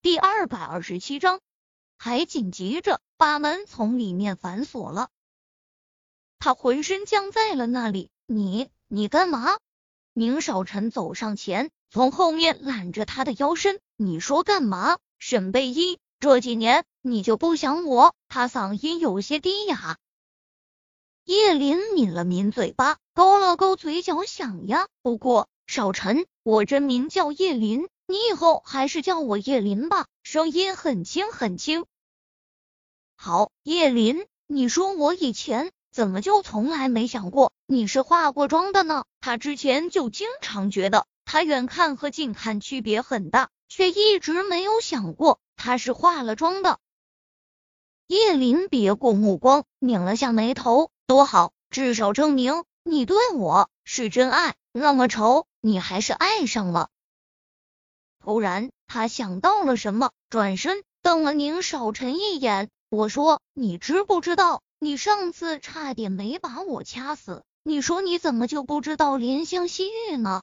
第二百二十七章，还紧急着把门从里面反锁了。他浑身僵在了那里。你，你干嘛？宁少臣走上前，从后面揽着他的腰身。你说干嘛？沈贝依，这几年你就不想我？他嗓音有些低哑。叶林抿了抿嘴巴，勾了勾嘴角，想呀。不过少臣，我真名叫叶林。你以后还是叫我叶林吧，声音很轻很轻。好，叶林，你说我以前怎么就从来没想过你是化过妆的呢？他之前就经常觉得他远看和近看区别很大，却一直没有想过他是化了妆的。叶林别过目光，拧了下眉头，多好，至少证明你对我是真爱。那么丑，你还是爱上了。突然，他想到了什么，转身瞪了宁少臣一眼。我说：“你知不知道，你上次差点没把我掐死？你说你怎么就不知道怜香惜玉呢？”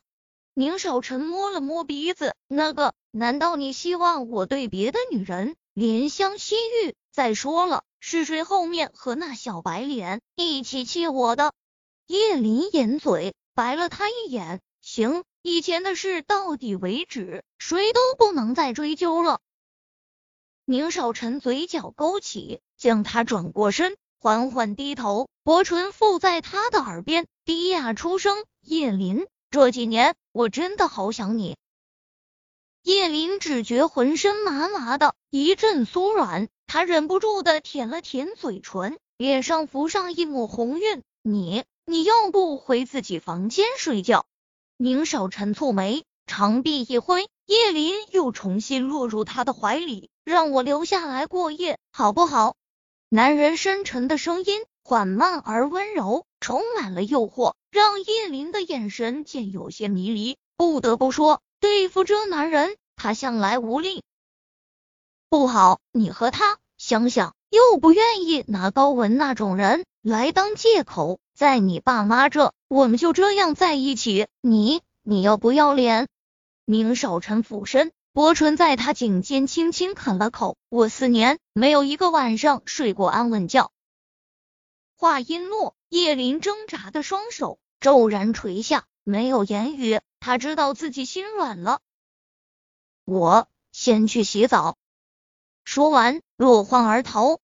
宁少臣摸了摸鼻子，那个，难道你希望我对别的女人怜香惜玉？再说了，是谁后面和那小白脸一起气我的？叶林掩嘴，白了他一眼。行。以前的事到底为止，谁都不能再追究了。宁少臣嘴角勾起，将他转过身，缓缓低头，薄唇附在他的耳边，低哑出声：“叶林，这几年我真的好想你。”叶林只觉浑身麻麻的，一阵酥软，他忍不住的舔了舔嘴唇，脸上浮上一抹红晕。你，你要不回自己房间睡觉？宁少臣蹙眉，长臂一挥，叶林又重新落入他的怀里，让我留下来过夜，好不好？男人深沉的声音缓慢而温柔，充满了诱惑，让叶林的眼神渐有些迷离。不得不说，对付这男人，他向来无力。不好，你和他想想，又不愿意拿高文那种人来当借口。在你爸妈这，我们就这样在一起，你你要不要脸？宁少臣俯身，薄唇在他颈间轻轻啃了口。我四年没有一个晚上睡过安稳觉。话音落，叶林挣扎的双手骤然垂下，没有言语。他知道自己心软了。我先去洗澡。说完，落荒而逃。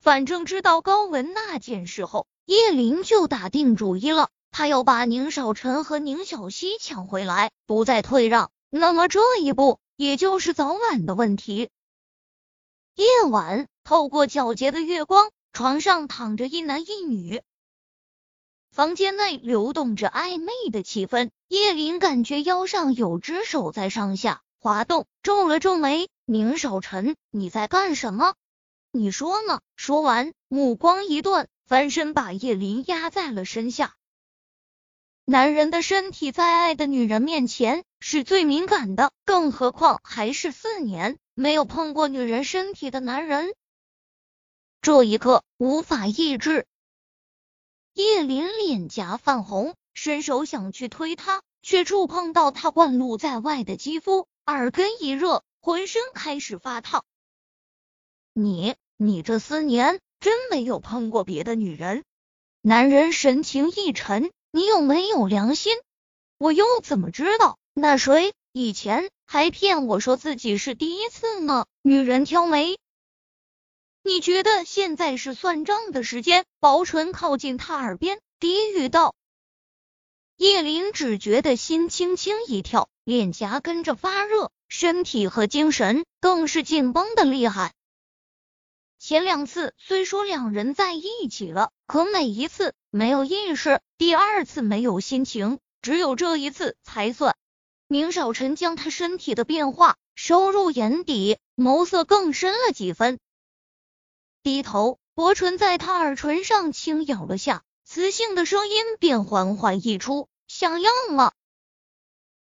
反正知道高文那件事后。叶林就打定主意了，他要把宁少臣和宁小溪抢回来，不再退让。那么这一步，也就是早晚的问题。夜晚，透过皎洁的月光，床上躺着一男一女，房间内流动着暧昧的气氛。叶林感觉腰上有只手在上下滑动，皱了皱眉：“宁少臣，你在干什么？你说呢？”说完，目光一顿。翻身把叶林压在了身下。男人的身体在爱的女人面前是最敏感的，更何况还是四年没有碰过女人身体的男人。这一刻无法抑制，叶林脸颊泛红，伸手想去推他，却触碰到他灌露在外的肌肤，耳根一热，浑身开始发烫。你，你这四年。真没有碰过别的女人。男人神情一沉，你有没有良心？我又怎么知道？那谁以前还骗我说自己是第一次呢？女人挑眉，你觉得现在是算账的时间？薄唇靠近他耳边，低语道。叶林只觉得心轻轻一跳，脸颊跟着发热，身体和精神更是紧绷的厉害。前两次虽说两人在一起了，可每一次没有意识，第二次没有心情，只有这一次才算。宁少臣将他身体的变化收入眼底，眸色更深了几分。低头，薄唇在他耳唇上轻咬了下，磁性的声音便缓缓溢出：“想要吗？”